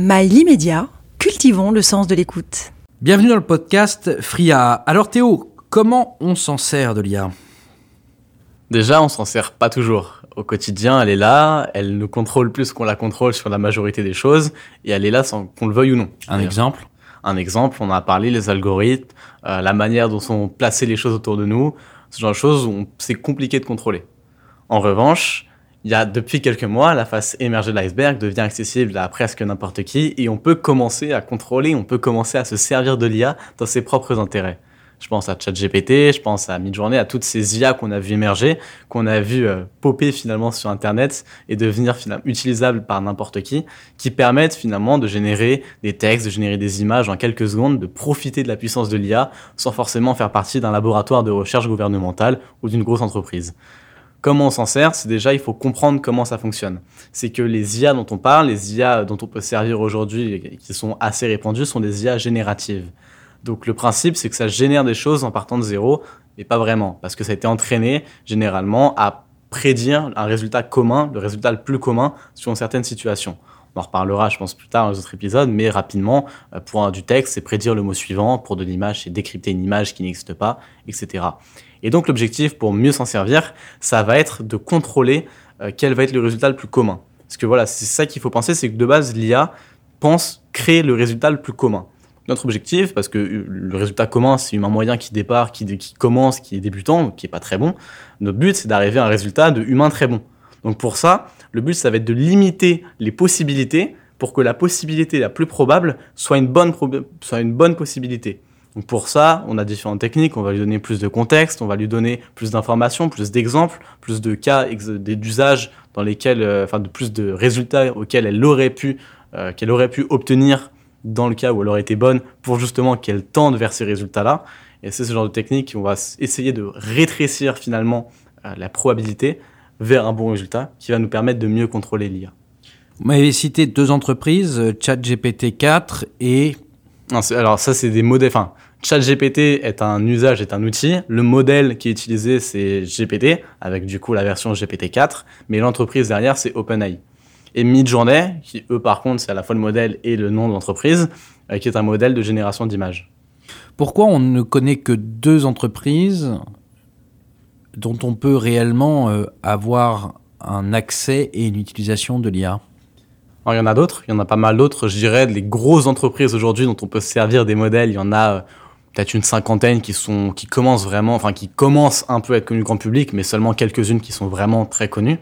Mail immédiat, cultivons le sens de l'écoute. Bienvenue dans le podcast Fria. Alors Théo, comment on s'en sert de l'IA Déjà, on s'en sert pas toujours. Au quotidien, elle est là, elle nous contrôle plus qu'on la contrôle sur la majorité des choses, et elle est là sans qu'on le veuille ou non. Un exemple? Un exemple, on a parlé les algorithmes, euh, la manière dont sont placées les choses autour de nous, ce genre de choses où c'est compliqué de contrôler. En revanche, il y a depuis quelques mois, la face émergée de l'iceberg devient accessible à presque n'importe qui et on peut commencer à contrôler, on peut commencer à se servir de l'IA dans ses propres intérêts. Je pense à ChatGPT, je pense à Midjourney, à toutes ces IA qu'on a vu émerger, qu'on a vu euh, popper finalement sur Internet et devenir finalement utilisables par n'importe qui, qui permettent finalement de générer des textes, de générer des images en quelques secondes, de profiter de la puissance de l'IA sans forcément faire partie d'un laboratoire de recherche gouvernementale ou d'une grosse entreprise. Comment on s'en sert C'est déjà, il faut comprendre comment ça fonctionne. C'est que les IA dont on parle, les IA dont on peut servir aujourd'hui qui sont assez répandues, sont des IA génératives. Donc le principe, c'est que ça génère des choses en partant de zéro, mais pas vraiment, parce que ça a été entraîné généralement à prédire un résultat commun, le résultat le plus commun sur une certaine situation. On en reparlera, je pense, plus tard dans les autres épisodes, mais rapidement, euh, pour du texte, c'est prédire le mot suivant, pour de l'image, c'est décrypter une image qui n'existe pas, etc. Et donc l'objectif, pour mieux s'en servir, ça va être de contrôler euh, quel va être le résultat le plus commun. Parce que voilà, c'est ça qu'il faut penser, c'est que de base, l'IA pense créer le résultat le plus commun notre objectif, parce que le résultat commun, c'est humain moyen qui départ, qui, commence, qui est débutant, qui est pas très bon. Notre but, c'est d'arriver à un résultat de humain très bon. Donc pour ça, le but, ça va être de limiter les possibilités pour que la possibilité la plus probable soit une bonne, soit une bonne possibilité. Donc pour ça, on a différentes techniques, on va lui donner plus de contexte, on va lui donner plus d'informations, plus d'exemples, plus de cas d'usage dans lesquels, euh, enfin de plus de résultats auxquels elle aurait pu, euh, qu'elle aurait pu obtenir dans le cas où elle aurait été bonne pour justement qu'elle tende vers ces résultats-là. Et c'est ce genre de technique on va essayer de rétrécir finalement euh, la probabilité vers un bon résultat qui va nous permettre de mieux contrôler l'IA. Vous m'avez cité deux entreprises, ChatGPT 4 et... Non, alors ça c'est des modèles, enfin ChatGPT est un usage, est un outil. Le modèle qui est utilisé c'est GPT avec du coup la version GPT 4, mais l'entreprise derrière c'est OpenAI et Midjourney, qui eux par contre c'est à la fois le modèle et le nom de l'entreprise, euh, qui est un modèle de génération d'images. Pourquoi on ne connaît que deux entreprises dont on peut réellement euh, avoir un accès et une utilisation de l'IA il y en a d'autres, il y en a pas mal d'autres. Je dirais les grosses entreprises aujourd'hui dont on peut se servir des modèles, il y en a euh, peut-être une cinquantaine qui sont qui commencent vraiment, enfin qui commencent un peu à être connues grand public, mais seulement quelques-unes qui sont vraiment très connues.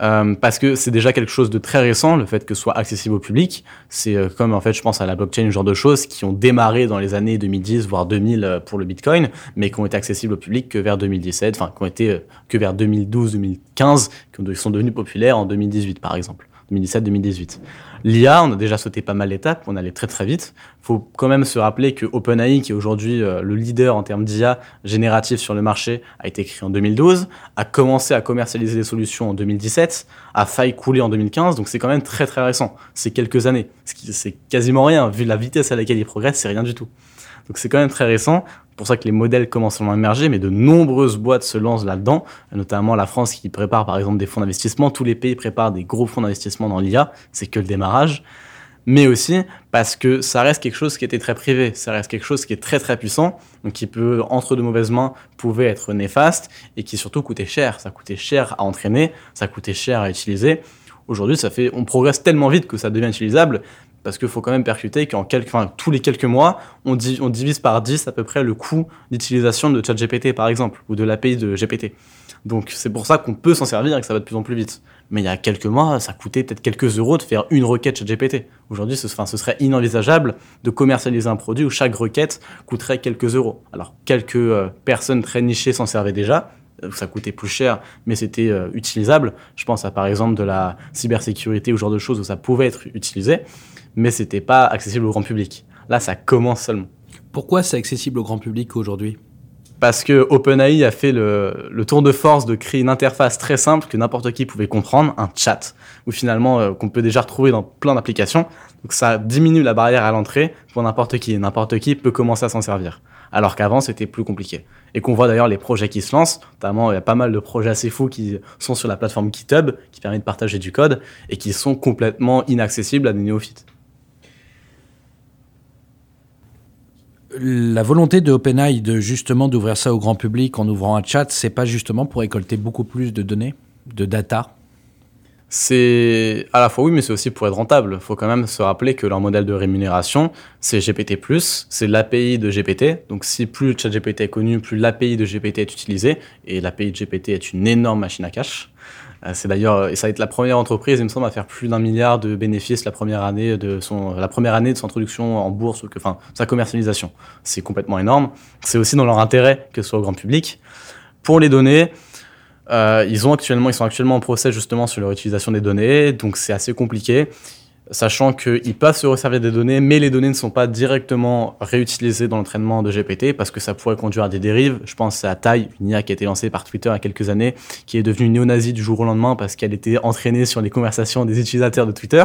Euh, parce que c'est déjà quelque chose de très récent, le fait que ce soit accessible au public. C'est euh, comme en fait, je pense à la blockchain, ce genre de choses qui ont démarré dans les années 2010 voire 2000 euh, pour le Bitcoin, mais qui ont été accessibles au public que vers 2017, enfin qui ont été que vers 2012-2015, qui sont devenus populaires en 2018 par exemple, 2017-2018. L'IA, on a déjà sauté pas mal d'étapes, on allait très très vite. Il faut quand même se rappeler que OpenAI, qui est aujourd'hui euh, le leader en termes d'IA générative sur le marché, a été créé en 2012, a commencé à commercialiser des solutions en 2017, a failli couler en 2015, donc c'est quand même très très récent. C'est quelques années. C'est quasiment rien, vu la vitesse à laquelle il progresse, c'est rien du tout. Donc c'est quand même très récent. Pour ça que les modèles commencent à émerger, mais de nombreuses boîtes se lancent là-dedans, notamment la France qui prépare par exemple des fonds d'investissement. Tous les pays préparent des gros fonds d'investissement dans l'IA. C'est que le démarrage. Mais aussi parce que ça reste quelque chose qui était très privé, ça reste quelque chose qui est très très puissant, donc qui peut, entre de mauvaises mains, pouvait être néfaste et qui surtout coûtait cher. Ça coûtait cher à entraîner, ça coûtait cher à utiliser. Aujourd'hui, ça fait, on progresse tellement vite que ça devient utilisable, parce qu'il faut quand même percuter qu'en tous les quelques mois, on, divise par 10 à peu près le coût d'utilisation de ChatGPT, par exemple, ou de l'API de GPT. Donc c'est pour ça qu'on peut s'en servir et que ça va de plus en plus vite. Mais il y a quelques mois, ça coûtait peut-être quelques euros de faire une requête ChatGPT. Aujourd'hui, ce, ce serait inenvisageable de commercialiser un produit où chaque requête coûterait quelques euros. Alors, quelques euh, personnes très nichées s'en servaient déjà, ça coûtait plus cher, mais c'était euh, utilisable. Je pense à par exemple de la cybersécurité ou ce genre de choses où ça pouvait être utilisé mais c'était pas accessible au grand public. Là, ça commence seulement. Pourquoi c'est accessible au grand public aujourd'hui? Parce que OpenAI a fait le, tour de force de créer une interface très simple que n'importe qui pouvait comprendre, un chat, ou finalement euh, qu'on peut déjà retrouver dans plein d'applications. Donc ça diminue la barrière à l'entrée pour n'importe qui. N'importe qui peut commencer à s'en servir. Alors qu'avant c'était plus compliqué. Et qu'on voit d'ailleurs les projets qui se lancent, notamment il y a pas mal de projets assez fous qui sont sur la plateforme GitHub, qui permet de partager du code, et qui sont complètement inaccessibles à des néophytes. La volonté de OpenAI de justement d'ouvrir ça au grand public en ouvrant un chat, c'est pas justement pour récolter beaucoup plus de données, de data? C'est à la fois oui, mais c'est aussi pour être rentable. Il faut quand même se rappeler que leur modèle de rémunération, c'est GPT+, c'est l'API de GPT. Donc si plus ChatGPT est connu, plus l'API de GPT est utilisée. Et l'API de GPT est une énorme machine à cash. Euh, c'est d'ailleurs, et ça va être la première entreprise, il me semble, à faire plus d'un milliard de bénéfices la première année de son, la première année de son introduction en bourse, enfin, sa commercialisation. C'est complètement énorme. C'est aussi dans leur intérêt que ce soit au grand public. Pour les données, euh, ils, ont actuellement, ils sont actuellement en procès justement sur leur utilisation des données, donc c'est assez compliqué, sachant qu'ils peuvent se resservir des données, mais les données ne sont pas directement réutilisées dans l'entraînement de GPT parce que ça pourrait conduire à des dérives. Je pense à Tai, une IA qui a été lancée par Twitter il y a quelques années, qui est devenue néo-nazie du jour au lendemain parce qu'elle était entraînée sur les conversations des utilisateurs de Twitter,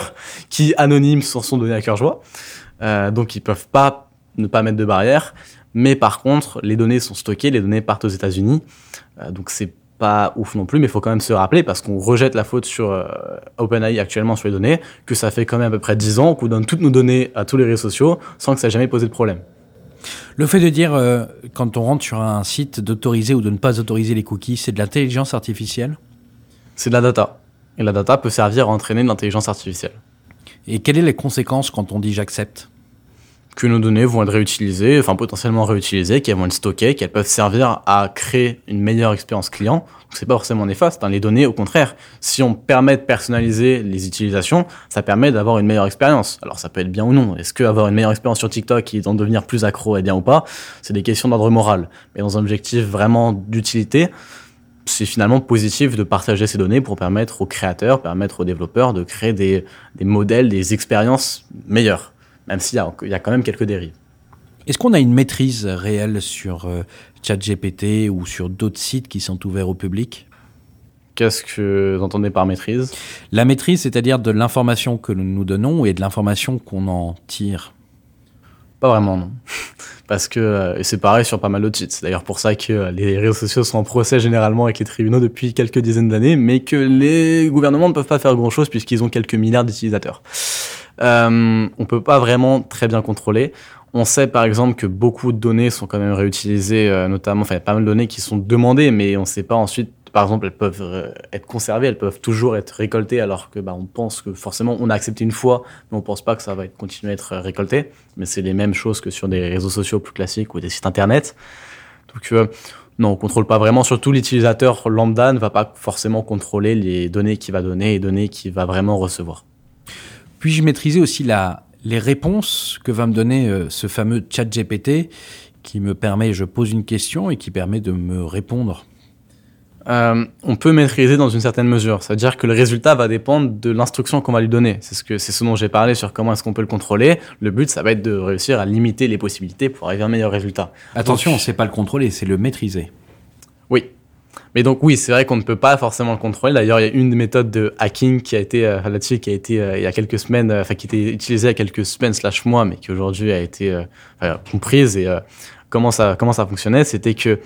qui anonymes sont son donné à cœur joie. Euh, donc ils peuvent pas ne pas mettre de barrière. Mais par contre, les données sont stockées, les données partent aux États-Unis. Euh, donc c'est pas ouf non plus, mais il faut quand même se rappeler, parce qu'on rejette la faute sur euh, OpenAI actuellement sur les données, que ça fait quand même à peu près 10 ans qu'on donne toutes nos données à tous les réseaux sociaux sans que ça ait jamais posé de problème. Le fait de dire, euh, quand on rentre sur un site, d'autoriser ou de ne pas autoriser les cookies, c'est de l'intelligence artificielle? C'est de la data. Et la data peut servir à entraîner de l'intelligence artificielle. Et quelles sont les conséquences quand on dit j'accepte? Que nos données vont être réutilisées, enfin potentiellement réutilisées, qu'elles vont être stockées, qu'elles peuvent servir à créer une meilleure expérience client. Donc c'est pas forcément néfaste. Hein. Les données, au contraire, si on permet de personnaliser les utilisations, ça permet d'avoir une meilleure expérience. Alors ça peut être bien ou non. Est-ce que avoir une meilleure expérience sur TikTok et en devenir plus accro est bien ou pas? C'est des questions d'ordre moral. Mais dans un objectif vraiment d'utilité, c'est finalement positif de partager ces données pour permettre aux créateurs, permettre aux développeurs de créer des, des modèles, des expériences meilleures même s'il y, a quand même quelques dérives. Est-ce qu'on a une maîtrise réelle sur euh, ChatGPT ou sur d'autres sites qui sont ouverts au public? Qu'est-ce que vous entendez par maîtrise? La maîtrise, c'est-à-dire de l'information que nous nous donnons et de l'information qu'on en tire Pas vraiment, non. Parce que euh, c'est pareil sur pas mal d'autres sites. C'est d'ailleurs pour ça que euh, les réseaux sociaux sont en procès généralement avec les tribunaux depuis quelques dizaines d'années, mais que les gouvernements ne peuvent pas faire grand-chose puisqu'ils ont quelques milliards d'utilisateurs euh, on peut pas vraiment très bien contrôler. On sait par exemple que beaucoup de données sont quand même réutilisées, euh, notamment, enfin, il y a pas mal de données qui sont demandées, mais on ne sait pas ensuite, par exemple, elles peuvent euh, être conservées, elles peuvent toujours être récoltées, alors que bah, on pense que forcément on a accepté une fois, mais on pense pas que ça va être, continuer à être récolté. Mais c'est les mêmes choses que sur des réseaux sociaux plus classiques ou des sites internet. Donc, euh, non, on contrôle pas vraiment. Surtout l'utilisateur lambda ne va pas forcément contrôler les données qu'il va donner et les données qu'il va vraiment recevoir. Puis-je maîtriser aussi la, les réponses que va me donner euh, ce fameux chat GPT qui me permet, je pose une question et qui permet de me répondre? Euh, on peut maîtriser dans une certaine mesure. C'est-à-dire que le résultat va dépendre de l'instruction qu'on va lui donner. C'est ce, que, c'est ce dont j'ai parlé sur comment est-ce qu'on peut le contrôler. Le but, ça va être de réussir à limiter les possibilités pour arriver à un meilleur résultat. Attention, c'est pas le contrôler, c'est le maîtriser. Oui, mais donc oui, c'est vrai qu'on ne peut pas forcément le contrôler. D'ailleurs, il y a une méthode de hacking qui a été euh, qui a été euh, il y a quelques semaines, euh, enfin qui était utilisée il y a quelques semaines slash mois, mais qui aujourd'hui a été comprise. Et comment ça fonctionnait, c'était que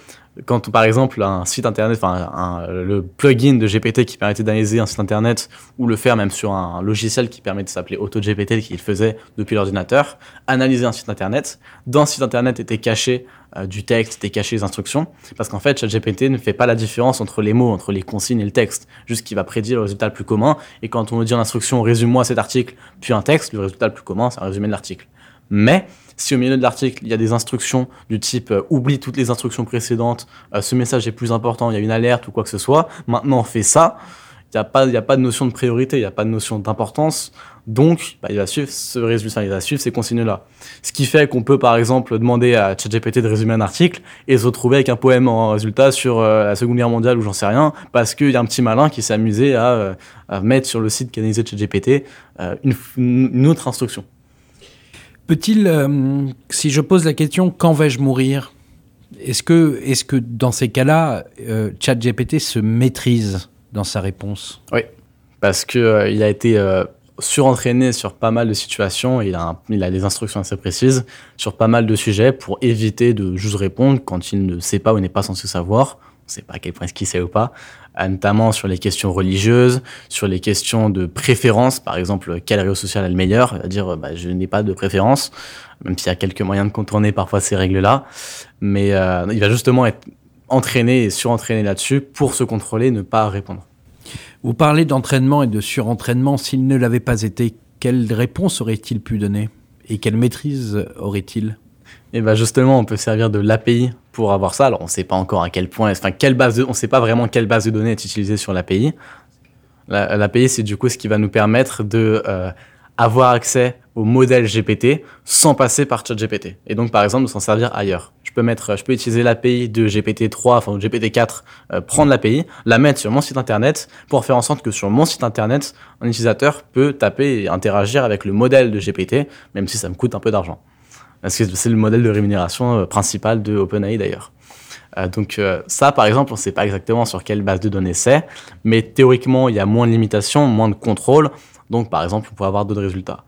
quand par exemple un site internet, enfin le plugin de GPT qui permettait d'analyser un site internet ou le faire même sur un logiciel qui permet de s'appeler AutoGPT qui le faisait depuis l'ordinateur, analyser un site internet, dans ce site internet était caché euh, du texte, était caché les instructions, parce qu'en fait ChatGPT ne fait pas la différence entre les mots, entre les consignes et le texte, juste qu'il va prédire le résultat le plus commun, et quand on nous dit en instruction résume-moi cet article, puis un texte, le résultat le plus commun c'est un résumé de l'article. Mais si au milieu de l'article, il y a des instructions du type euh, oublie toutes les instructions précédentes, euh, ce message est plus important, il y a une alerte ou quoi que ce soit, maintenant on fait ça, il n'y a, pas, a pas de notion de priorité, il n'y a pas de notion d'importance, donc bah, il va suivre ce résultat, il va suivre ces consignes-là. Ce qui fait qu'on peut par exemple demander à ChatGPT de résumer un article et se retrouver avec un poème en résultat sur euh, la Seconde Guerre mondiale ou j'en sais rien, parce qu'il y a un petit malin qui s'est amusé à, mettre sur le site canalisé de ChatGPT une autre instruction. Peut-il, euh, si je pose la question quand vais-je mourir, est-ce que, est que dans ces cas-là, euh, ChatGPT se maîtrise dans sa réponse? Oui, parce qu'il euh, a été surentraîné sur pas mal de situations, il a, il a des instructions assez précises sur pas mal de sujets pour éviter de juste répondre quand il ne sait pas ou n'est pas censé savoir. Ne sait pas à quel point est-ce qu'il sait ou pas, euh, notamment sur les questions religieuses, sur les questions de préférence, par exemple, quel réseau social est le meilleur, il va dire, bah, je n'ai pas de préférence, même s'il y a quelques moyens de contourner parfois ces règles-là, mais euh, il va justement être entraîné et surentraîné là-dessus pour se contrôler, ne pas répondre. Vous parlez d'entraînement et de surentraînement, s'il ne l'avait pas été, quelle réponse aurait-il pu donner? Et quelle maîtrise aurait-il? Et bien justement, on peut servir de l'API pour avoir ça. Alors on ne sait pas encore à quel point, enfin quelle base, on ne sait pas vraiment quelle base de données est utilisée sur l'API. L'API, c'est du coup ce qui va nous permettre de euh, avoir accès au modèle GPT sans passer par ChatGPT. Et donc par exemple de s'en servir ailleurs. Je peux mettre, je peux utiliser l'API de GPT-3, enfin GPT-4, euh, prendre l'API, la mettre sur mon site internet pour faire en sorte que sur mon site internet, un utilisateur peut taper et interagir avec le modèle de GPT, même si ça me coûte un peu d'argent. Parce que c'est le modèle de rémunération euh, principal de OpenAI d'ailleurs. Euh, donc euh, ça, par exemple, on ne sait pas exactement sur quelle base de données c'est, mais théoriquement, il y a moins de limitations, moins de contrôle. Donc, par exemple, on peut avoir d'autres résultats.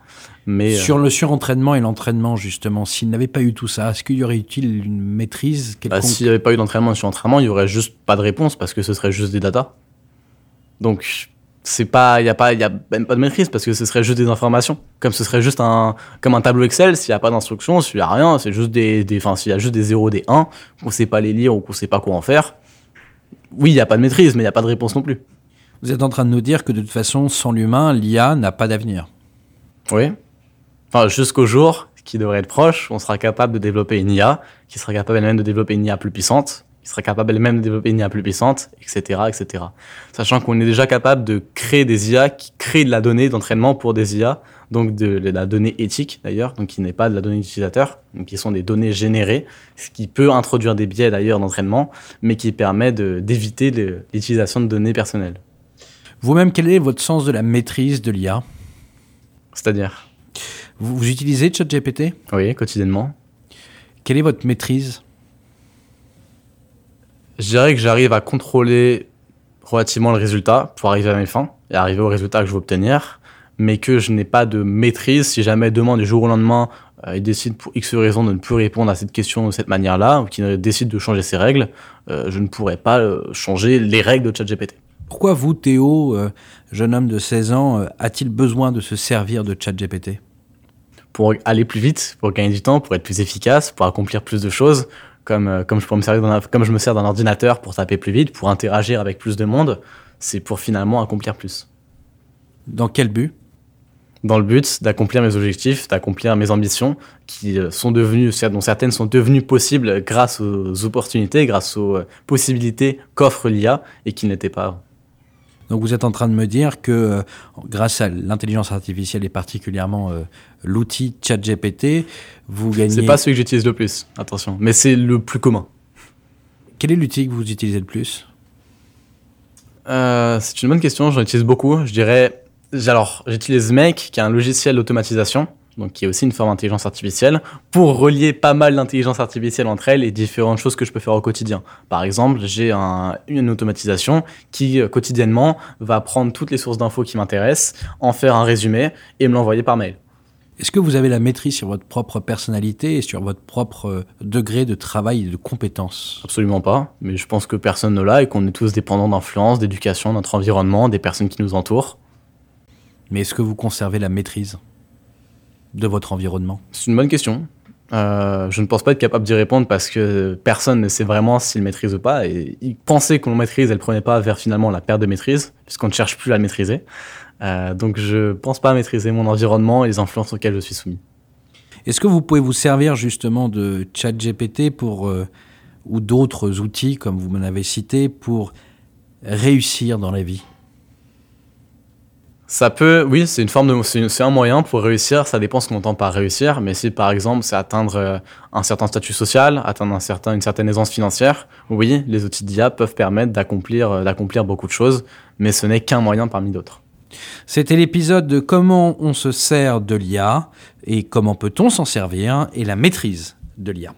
Mais, Sur le surentraînement et l'entraînement, justement, s'il n'avait pas eu tout ça, est-ce qu'il y aurait-il une maîtrise bah, S'il n'y avait pas eu d'entraînement et surentraînement, il n'y aurait juste pas de réponse parce que ce serait juste des datas. Donc, c'est pas il y a pas il y a même pas de maîtrise parce que ce serait juste des informations. Comme ce serait juste un comme un tableau Excel s'il y a pas d'instructions s'il y a rien c'est juste des des enfin s'il y a juste des 0 des 1 qu'on sait pas les lire ou qu'on sait pas quoi en faire oui il y a pas de maîtrise mais il y a pas de réponse non plus. Vous êtes en train de nous dire que de toute façon sans l'humain l'IA n'a pas d'avenir. Oui. Enfin jusqu'au jour qui devrait être proche on sera capable de développer une IA qui sera capable même de développer une IA plus puissante qui serait capable elle-même de développer une IA plus puissante, etc., etc. Sachant qu'on est déjà capable de créer des IA qui créent de la donnée d'entraînement pour des IA, donc de, la donnée éthique d'ailleurs, donc qui n'est pas de la donnée d'utilisateur, donc qui sont des données générées, ce qui peut introduire des biais d'ailleurs d'entraînement, mais qui permet d'éviter l'utilisation de données personnelles. Vous-même, quel est votre sens de la maîtrise de l'IA C'est-à-dire? Vous, vous utilisez ChatGPT? Oui, quotidiennement. Quelle est votre maîtrise? Je dirais que j'arrive à contrôler relativement le résultat pour arriver à mes fins et arriver au résultat que je veux obtenir, mais que je n'ai pas de maîtrise si jamais demain, du jour au lendemain, euh, il décide pour X raison de ne plus répondre à cette question de cette manière-là, ou qu'il décide de changer ses règles, euh, je ne pourrais pas euh, changer les règles de ChatGPT. Pourquoi vous, Théo, jeune homme de 16 ans, a-t-il besoin de se servir de ChatGPT? Pour aller plus vite, pour gagner du temps, pour être plus efficace, pour accomplir plus de choses, comme, euh, comme, je me servir comme je me sers d'un ordinateur pour taper plus vite, pour interagir avec plus de monde, c'est pour finalement accomplir plus. Dans quel but? Dans le but d'accomplir mes objectifs, d'accomplir mes ambitions, qui euh, sont devenues, dont certaines sont devenues possibles grâce aux opportunités, grâce aux euh, possibilités qu'offre l'IA et qui n'étaient pas avant. Donc vous êtes en train de me dire que euh, grâce à l'intelligence artificielle et particulièrement euh, l'outil ChatGPT, vous gagnez. C'est pas celui que j'utilise le plus, attention, mais c'est le plus commun. Quel est l'outil que vous utilisez le plus? Euh, C'est une bonne question, j'en utilise beaucoup. Je dirais, alors j'utilise Make, qui est un logiciel d'automatisation donc qui est aussi une forme d'intelligence artificielle, pour relier pas mal d'intelligence artificielle entre elles et différentes choses que je peux faire au quotidien. Par exemple, j'ai une automatisation qui euh, quotidiennement va prendre toutes les sources d'infos qui m'intéressent, en faire un résumé et me l'envoyer par mail. Est-ce que vous avez la maîtrise sur votre propre personnalité et sur votre propre euh, degré de travail et de compétence? Absolument pas, mais je pense que personne ne l'a et qu'on est tous dépendants d'influence, d'éducation, de notre environnement, des personnes qui nous entourent. Mais est-ce que vous conservez la maîtrise? De votre environnement? C'est une bonne question. Euh, je ne pense pas être capable d'y répondre parce que personne ne sait vraiment s'il maîtrise ou pas. Et penser qu'on maîtrise, elle prenait pas vers finalement la perte de maîtrise, puisqu'on ne cherche plus à le maîtriser. Euh, donc je pense pas maîtriser mon environnement et les influences auxquelles je suis soumis. Est-ce que vous pouvez vous servir justement de ChatGPT pour euh, ou d'autres outils comme vous m'en avez cité pour réussir dans la vie? Ça peut, oui, c'est une forme de, c'est un moyen pour réussir. Ça dépend ce qu'on entend par réussir. Mais si par exemple c'est atteindre euh, un certain statut social, atteindre un certain, une certaine aisance financière, oui, les outils d'IA peuvent permettre d'accomplir, euh, d'accomplir beaucoup de choses. Mais ce n'est qu'un moyen parmi d'autres. C'était l'épisode de comment on se sert de l'IA et comment peut-on s'en servir et la maîtrise de l'IA.